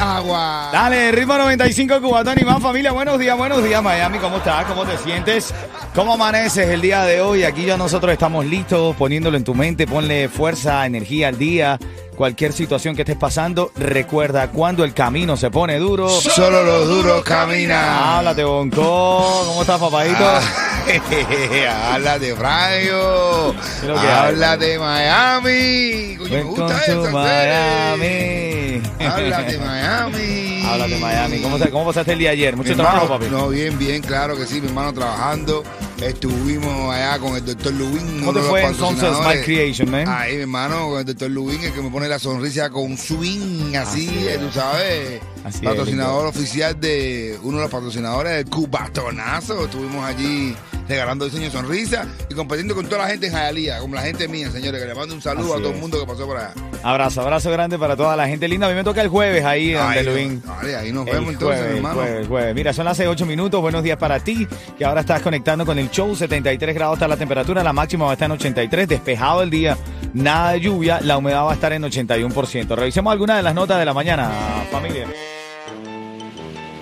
Agua. Dale, ritmo 95 Cubatón y más familia. Buenos días, buenos días Miami. ¿Cómo estás? ¿Cómo te sientes? ¿Cómo amaneces el día de hoy? Aquí ya nosotros estamos listos poniéndolo en tu mente. Ponle fuerza, energía al día. Cualquier situación que estés pasando, recuerda cuando el camino se pone duro. Solo los duros caminan. Háblate, Bonco. ¿Cómo estás, papadito? Ah, Habla de Franjo. ¿Qué es lo que Habla de Miami. Coño, me gusta serie. Miami. Habla de Miami. Habla de Miami. ¿Cómo, ¿Cómo pasaste el día ayer? Mi Mucho trabajo, hermano, papi. No, bien, bien, claro que sí, mi hermano trabajando. Estuvimos allá con el doctor Lubin. ¿Cómo te fue en Sunset patrocinadores. Smile Creation, man? Ahí, mi hermano, con el doctor Lubin, el que me pone la sonrisa con swing, así, Así es. tú sabes. Así es, patrocinador oficial de uno de los patrocinadores del Cubatonazo. Estuvimos allí regalando diseño sonrisa y compartiendo con toda la gente en Jayalía, como la gente mía, señores, que le mando un saludo Así a todo es. el mundo que pasó por allá. Abrazo, abrazo grande para toda la gente linda. A mí me toca el jueves ahí, Ahí, Luis. Vale, ahí nos El vemos entonces, jueves, el hermano. jueves, el jueves. Mira, son las 6, 8 minutos. Buenos días para ti, que ahora estás conectando con el show. 73 grados está la temperatura, la máxima va a estar en 83, despejado el día, nada de lluvia, la humedad va a estar en 81%. Revisemos algunas de las notas de la mañana, familia.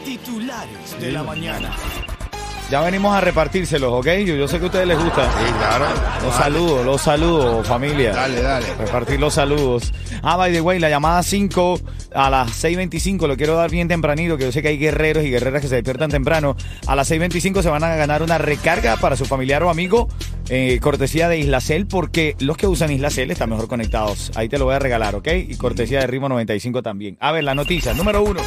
Titulares de la mañana. Ya venimos a repartírselos, ¿ok? Yo, yo sé que a ustedes les gusta. Sí, claro. Los saludos, los saludos, familia. Dale, dale. Repartir los saludos. Ah, by the way, la llamada 5 a las 6.25, lo quiero dar bien tempranito, que yo sé que hay guerreros y guerreras que se despiertan temprano. A las 6.25 se van a ganar una recarga para su familiar o amigo, eh, cortesía de Islacel, porque los que usan Islacel están mejor conectados. Ahí te lo voy a regalar, ¿ok? Y cortesía de Ritmo 95 también. A ver, la noticia, número uno.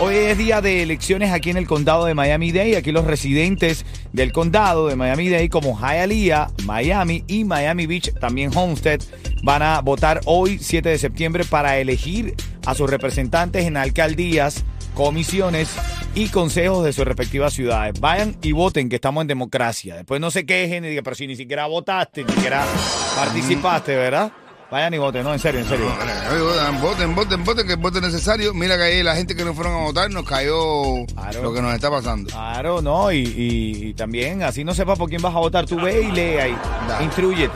Hoy es día de elecciones aquí en el condado de Miami-Dade. Aquí los residentes del condado de Miami-Dade, como Hialeah, Miami y Miami Beach, también Homestead, van a votar hoy, 7 de septiembre, para elegir a sus representantes en alcaldías, comisiones y consejos de sus respectivas ciudades. Vayan y voten, que estamos en democracia. Después no se quejen y digan, pero si ni siquiera votaste, ni siquiera participaste, ¿verdad? Vayan y voten, no, en serio, en serio. Voten, voten, voten, voten, que el voto es necesario. Mira que ahí la gente que no fueron a votar nos cayó Claro. lo que nos está pasando. Claro, no, y, y- y también, así no sepas por quién vas a votar, tú ve y lee ahí, instruyete.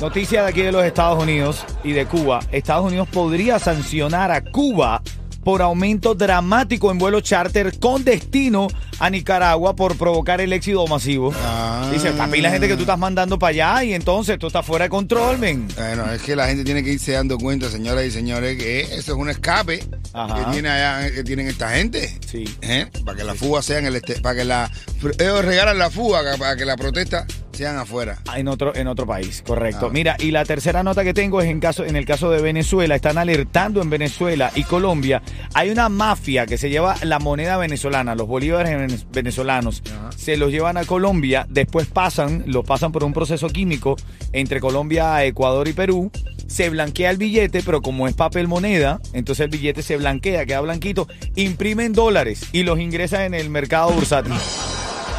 Noticia de aquí de los Estados Unidos y de Cuba. Estados Unidos podría sancionar a Cuba por aumento dramático en vuelos charter con destino a Nicaragua por provocar el éxito masivo. Ah. Dice, papi, la gente que tú estás mandando para allá y entonces tú estás fuera de control, men. Bueno, es que la gente tiene que irse dando cuenta, señoras y señores, que eso es un escape Ajá. que tiene allá, que tienen esta gente. Sí. ¿Eh? Para que la fuga sea en el este, para que la ellos regalan la fuga para que la protesta sean afuera. Ah, En otro, en otro país, correcto. Ah. Mira, y la tercera nota que tengo es en, caso, en el caso de Venezuela. Están alertando en Venezuela y Colombia. Hay una mafia que se lleva la moneda venezolana, los bolívares vene- venezolanos. Se los llevan a Colombia, después pasan, lo pasan por un proceso químico entre Colombia, Ecuador y Perú. Se blanquea el billete, pero como es papel moneda, entonces el billete se blanquea, queda blanquito. Imprimen dólares y los ingresan en el mercado bursátil.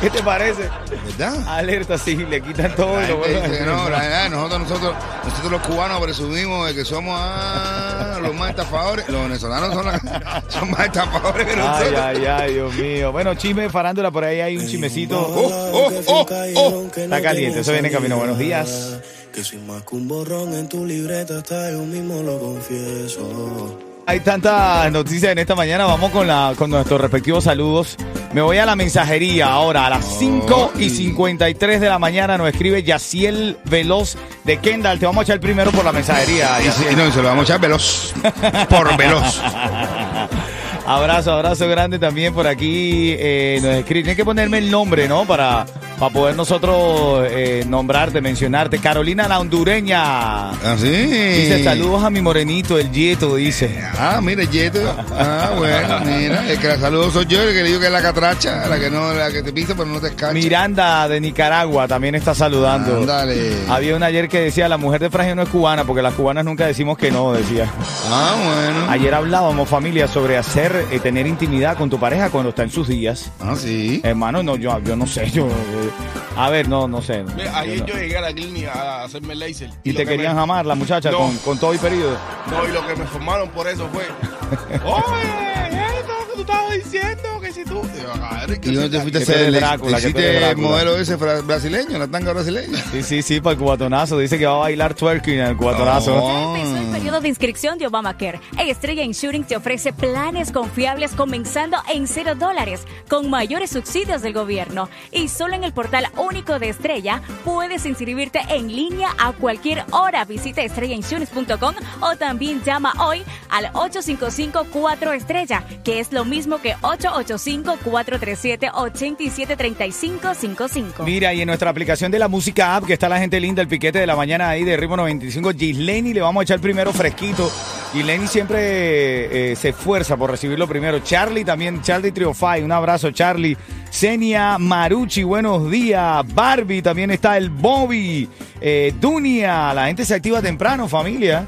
¿Qué te parece? ¿Verdad? Alerta, sí, le quitan todo. La y lo dice no, la verdad, nosotros, nosotros, nosotros los cubanos presumimos de que somos ah, los más estafadores. Los venezolanos son, la- son más estafadores que Ay, nosotros. ay, ay, Dios mío. Bueno, chisme de farándula, por ahí hay un chismecito. Oh, oh, oh, oh. Está caliente, eso viene en camino. Buenos días. Que soy más que un borrón en tu libreta, hasta yo mismo lo confieso. Hay tantas noticias en esta mañana. Vamos con, la, con nuestros respectivos saludos. Me voy a la mensajería ahora. A las 5 y 53 de la mañana nos escribe Yaciel Veloz de Kendall. Te vamos a echar primero por la mensajería. Y, no, se lo vamos a echar veloz. Por veloz. Abrazo, abrazo grande también por aquí. eh, nos escribe. Tienes que ponerme el nombre, ¿no? Para, para poder nosotros eh, nombrarte, mencionarte. Carolina la hondureña. ¿Ah, sí? Dice saludos a mi morenito, el Yeto, dice. Ah, mira, Yeto. Ah, bueno, mira. El que la saludo soy yo, el que le digo que es la catracha, la que no, la que te pisa pero no te escacha. Miranda de Nicaragua también está saludando. Ándale. Había una ayer que decía, la mujer de Fragio no es cubana, porque las cubanas nunca decimos que no, decía. Ah, bueno. Ayer hablábamos, familia, sobre hacer, eh, tener intimidad con tu pareja cuando está en sus días. Ah, sí. Hermano, no, yo, yo no sé, yo... eh, a ver, no, no sé. Mira, Yo ayer no. yo llegué a la clínica a hacerme laser. Y te que querían me- jamar la muchacha No. con, con todo y periodo. No, y lo que me formaron por eso fue. Oye, esto que tú estabas diciendo, que si tú. Y yo, "Ah, Eric, ¿Y dónde te fuiste a hacer el Drácula, hiciste el modelo ese brasileño, la tanga brasileña? Sí, sí, sí, para el cubatonazo. Dice que va a bailar twerking en el cubatonazo. Periodo de inscripción de Obamacare. Estrella Insurance te ofrece planes confiables comenzando en cero dólares, con mayores subsidios del gobierno. Y solo en el portal único de Estrella puedes inscribirte en línea a cualquier hora. Visita estrellainsurance.com o también llama hoy al 855-4 Estrella, que es lo mismo que 885-437-873555. Mira, y en nuestra aplicación de la música app, que está la gente linda, el piquete de la mañana ahí de Ritmo 95, Gisleni le vamos a echar primero fresquito. Gisleni siempre eh, se esfuerza por recibirlo primero. Charlie también, Charlie Triofai, un abrazo, Charlie. Senia Marucci, buenos días. Barbie, también está el Bobby. Eh, Dunia, la gente se activa temprano, familia.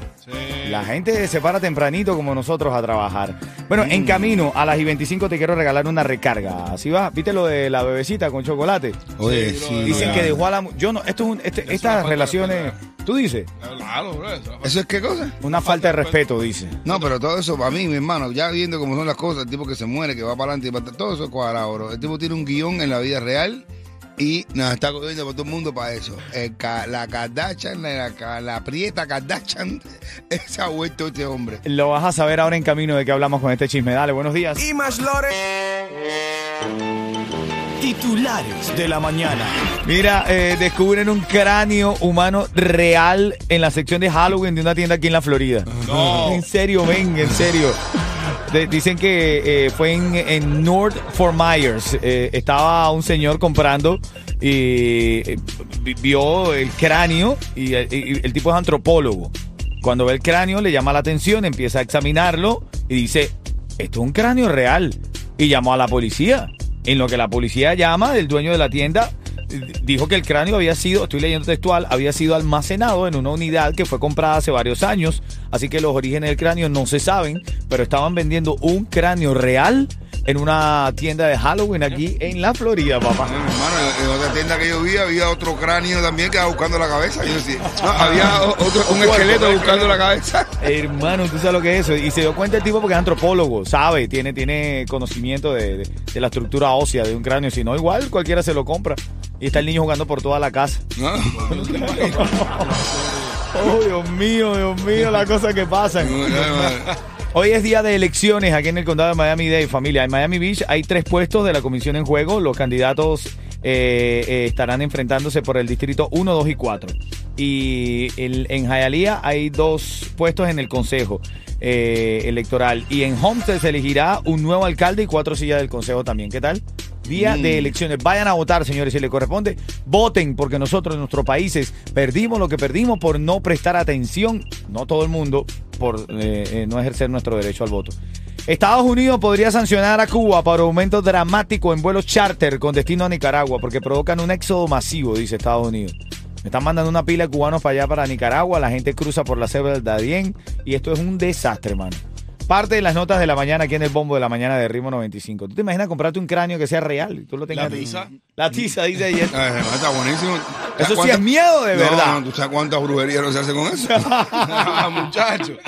La gente se para tempranito como nosotros a trabajar. Bueno, en camino a las y 25 te quiero regalar una recarga. Así va, ¿viste lo de la bebecita con chocolate? Oye, Sí, sí. bro, Dicen que dejó a la... Yo no, esto es un, este- estas relaciones... ¿Tú dices? Claro, bro, eso- ¿Eso es qué cosa? Una falta de respeto, dice. No, pero todo eso para mí, mi hermano, ya viendo cómo son las cosas, el tipo que se muere, que va para adelante y para todo eso es cuadrado, bro. El tipo tiene un guion en la vida real y nos está cogiendo por todo el mundo para eso. El ca- la Kardashian, la, la, la prieta Kardashian, se ha vuelto este hombre. Lo vas a saber ahora en camino de que hablamos con este chisme. Dale, buenos días. y más lore. Titulares de la mañana. Mira, eh, descubren un cráneo humano real en la sección de Halloween de una tienda aquí en la Florida. No. En serio, ven, en serio. De- dicen que eh, fue en, en North Fort Myers. Eh, estaba un señor comprando y eh, vi- vio el cráneo y, el- y el tipo es antropólogo. Cuando ve el cráneo le llama la atención, empieza a examinarlo y dice, esto es un cráneo real. Y llamó a la policía. En lo que la policía llama, el dueño de la tienda dijo que el cráneo había sido, estoy leyendo textual, había sido almacenado en una unidad que fue comprada hace varios años. Así que los orígenes del cráneo no se saben, pero estaban vendiendo un cráneo real en una tienda de Halloween aquí en la Florida, papá. Bueno, hermano, en otra tienda que yo vi había otro cráneo también que estaba buscando la cabeza. Yo decía, no, había otro, un esqueleto buscando la cabeza. Hermano, tú sabes lo que es eso. Y se dio cuenta el tipo porque es antropólogo, sabe, tiene, tiene conocimiento de, de- de la estructura ósea de un cráneo. Si no, igual cualquiera se lo compra. Y está el niño jugando por toda la casa. ¿No? Oh, Dios mío, Dios mío, la cosa que pasan. Hoy es día de elecciones aquí en el condado de Miami-Dade, familia. En Miami Beach hay tres puestos de la comisión en juego. Los candidatos eh, eh, estarán enfrentándose por el distrito 1, 2 y 4. Y en Hialeah hay dos puestos en el consejo eh, electoral. Y en Homestead se elegirá un nuevo alcalde y cuatro sillas del consejo también. ¿Qué tal? Día de elecciones. Vayan a votar, señores, si les corresponde. Voten, porque nosotros en nuestros países perdimos lo que perdimos por no prestar atención. No todo el mundo, por eh, eh, no ejercer nuestro derecho al voto. Estados Unidos podría sancionar a Cuba por aumento dramático en vuelos charter con destino a Nicaragua, porque provocan un éxodo masivo, dice Estados Unidos. Me están mandando una pila de cubanos para allá, para Nicaragua. La gente cruza por la selva del Darién. Y esto es un desastre, hermano. Parte de las notas de la mañana aquí en el bombo de la mañana de Ritmo 95. ¿Tú te imaginas comprarte un cráneo que sea real? Y tú lo tengas La tiza. La tiza, dice ayer. Ay, hermano, está buenísimo. Eso sí ¿Cuánta- es miedo de No, verdad. ¿Tú sabes cuántas brujerías no se hace con eso? Muchacho.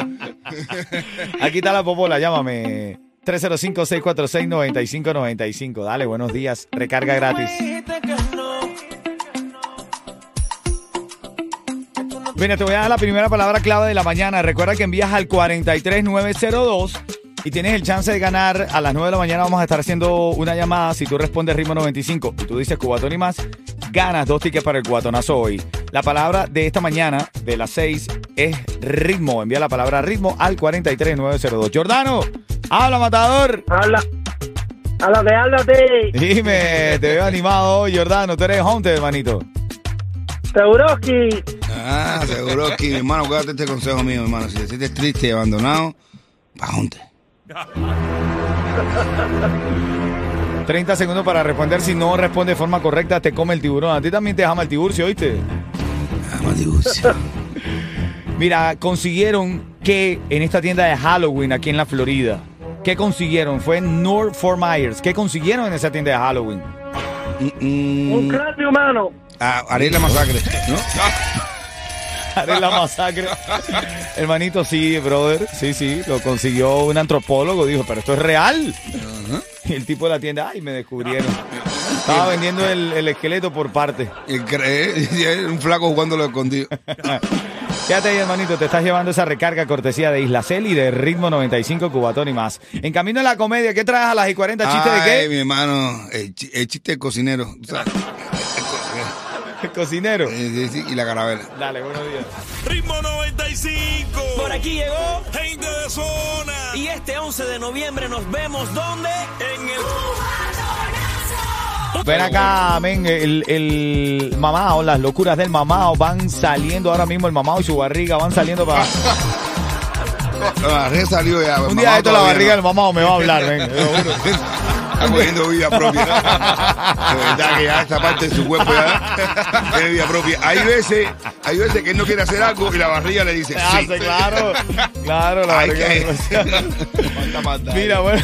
Aquí está la popola, llámame. 305-646-9595. Dale, buenos días. Recarga gratis. Mira, te voy a dar la primera palabra clave de la mañana. Recuerda que envías al 43902 y tienes el chance de ganar. A las 9 de la mañana vamos a estar haciendo una llamada. Si tú respondes ritmo 95 y tú dices cubatón y más, ganas dos tickets para el cubatonazo hoy. La palabra de esta mañana, de las 6, es ritmo. Envía la palabra ritmo al 43902. Jordano, habla, matador. Habla, que háblate, Dime, te veo animado hoy, Jordano. Tú eres Hunter, hermanito. Seguroski. Ah, seguro que, mi hermano, cuídate este consejo mío, mi hermano. Si te sientes triste y abandonado, pa' junte. 30 segundos para responder. Si no responde de forma correcta, te come el tiburón. A ti también te llama el tiburcio, ¿oíste? Ah, Matibucio. Mira, consiguieron que en esta tienda de Halloween aquí en la Florida. ¿Qué consiguieron? Fue en North Fort Myers. ¿Qué consiguieron en esa tienda de Halloween? Mm, Un cráneo humano. Ah, haré la masacre, ¿no? Haré la masacre. Hermanito, sí, brother. Sí, sí, lo consiguió un antropólogo. Dijo, pero esto es real. Y el tipo de la tienda, ay, me descubrieron. Estaba vendiendo el, el esqueleto por parte. Y cree- un flaco jugándolo escondido. Quédate ahí, hermanito. Te estás llevando esa recarga cortesía de Isla Cel y de Ritmo 95 Cubatón y más. En camino a la comedia, ¿qué traes a las y 40 chistes de Ay, qué? mi hermano, el, chi- el chiste del cocinero. El cocinero. Sí, sí, sí, y la carabela. Dale, buenos días. Ritmo 95. Por aquí llegó Gente de zona. y este 11 de noviembre nos vemos ¿dónde? En el Ven acá, men, el, el mamao, las locuras del mamao van saliendo ahora mismo, el mamao y su barriga van saliendo para... La barriga salió ya. Un día esto la barriga no. del mamao me va a hablar, men. Está cogiendo vida propia. De verdad que ya esa parte de su cuerpo ya tiene vida propia. Hay veces, hay veces que él no quiere hacer algo y la barriga le dice sí. hace, claro, claro, la Ay, barriga. maldad. Mira, bueno.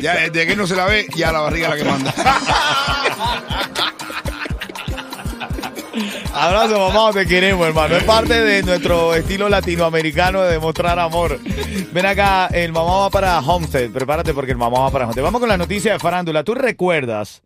Ya desde que no se la ve, ya la barriga es la que manda. Abrazo, mamá, te queremos, hermano. Es parte de nuestro estilo latinoamericano de demostrar amor. Ven acá, el mamá va para Homestead. Prepárate porque el mamá va para Homestead. Vamos con la noticia de farándula. ¿Tú recuerdas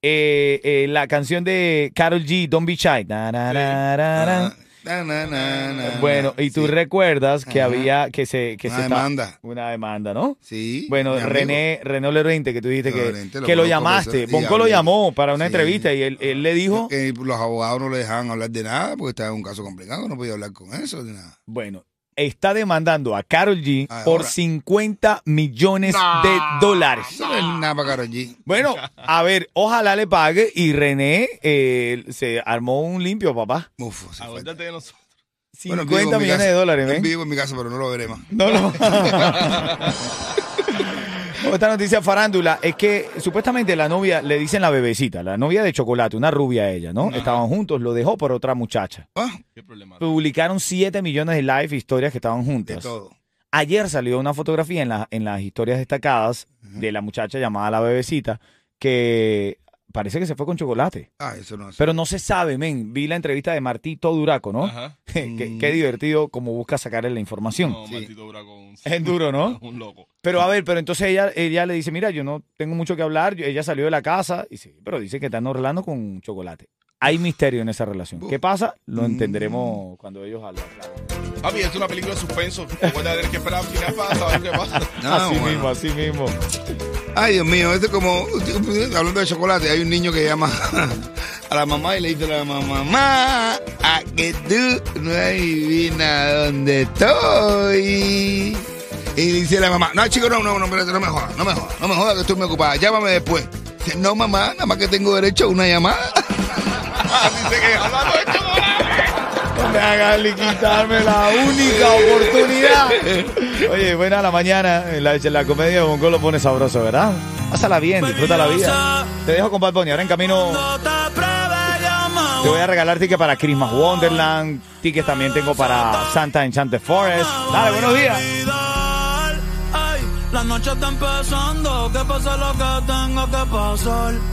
eh, eh, la canción de Carol G, Don't Be Shy? Na, na, na, na, na. Na, Bueno, y tú sí. recuerdas que Ajá. había que se que Una se está- demanda. una demanda, ¿no? Sí. Bueno. René, René Lorente, que tú dijiste que, lo que lo llamaste. Bonco lo llamó para una Sí. entrevista y él, él le dijo, Que los abogados no le dejaban hablar de nada porque estaba en un caso complicado, no podía hablar con eso, de nada. bueno, está demandando a Carol G Ah, por ahora. 50 millones de dólares. Eso no es nada para Karol G. Bueno, a ver, ojalá le pague y René eh, se armó un limpio, papá. Uf. Aguántate de nosotros. 50 Bueno, vivo en mi millones casa. de dólares, ¿ven? Vivo en mi casa, pero no lo veré más. No, no. Otra noticia farándula es que supuestamente la novia, le dicen la bebecita, la novia de chocolate, una rubia ella, ¿no? Estaban juntos, lo dejó por otra muchacha. Ah, ¿Qué problema? Publicaron 7 millones de live historias que estaban de juntas. todo. Ayer salió una fotografía en, la- en las historias destacadas de la muchacha llamada la bebecita que parece que se fue con chocolate. Ah, eso no es. Pero no se sabe, men. Vi la entrevista de Martito Duraco, ¿no? Ajá. qué, qué divertido como busca sacarle la información. No, Martito dura con un... Es duro, ¿no? Un loco. Pero a ver, pero entonces ella, ella le dice, mira, yo no tengo mucho que hablar, yo- ella salió de la casa, y sí, pero dice que están Orlando con chocolate. Hay misterio en esa relación. ¿Qué pasa? Lo entenderemos cuando ellos hablan. claro. Papi, es una película de suspenso. Voy a tener que esperar al final para saber qué pasa. No, así bueno. mismo, así mismo. Ay, Dios mío, esto es como, hablando de chocolate, hay un niño que llama a la mamá y le dice a la mamá, mamá, a que tú no adivinas dónde estoy. Y dice la mamá, no, chico, no, no, no, no me jodas, no me jodas, no me jodas que estoy muy ocupada, llámame después. Dice, no, mamá, nada más que tengo derecho a una llamada. Dice que hablando de chocolate. Hagan quitarme la única oportunidad. Oye, buena la mañana. La, la comedia de Bongo lo pone sabroso, ¿verdad? Pásala bien, disfruta la vida. Te dejo con Bad Bunny. Ahora en camino te voy a regalar tickets para Christmas Wonderland. Tickets también tengo para Santa Enchanted Forest. Dale, buenos días. La noche está empezando, que pase lo que tenga que pasar.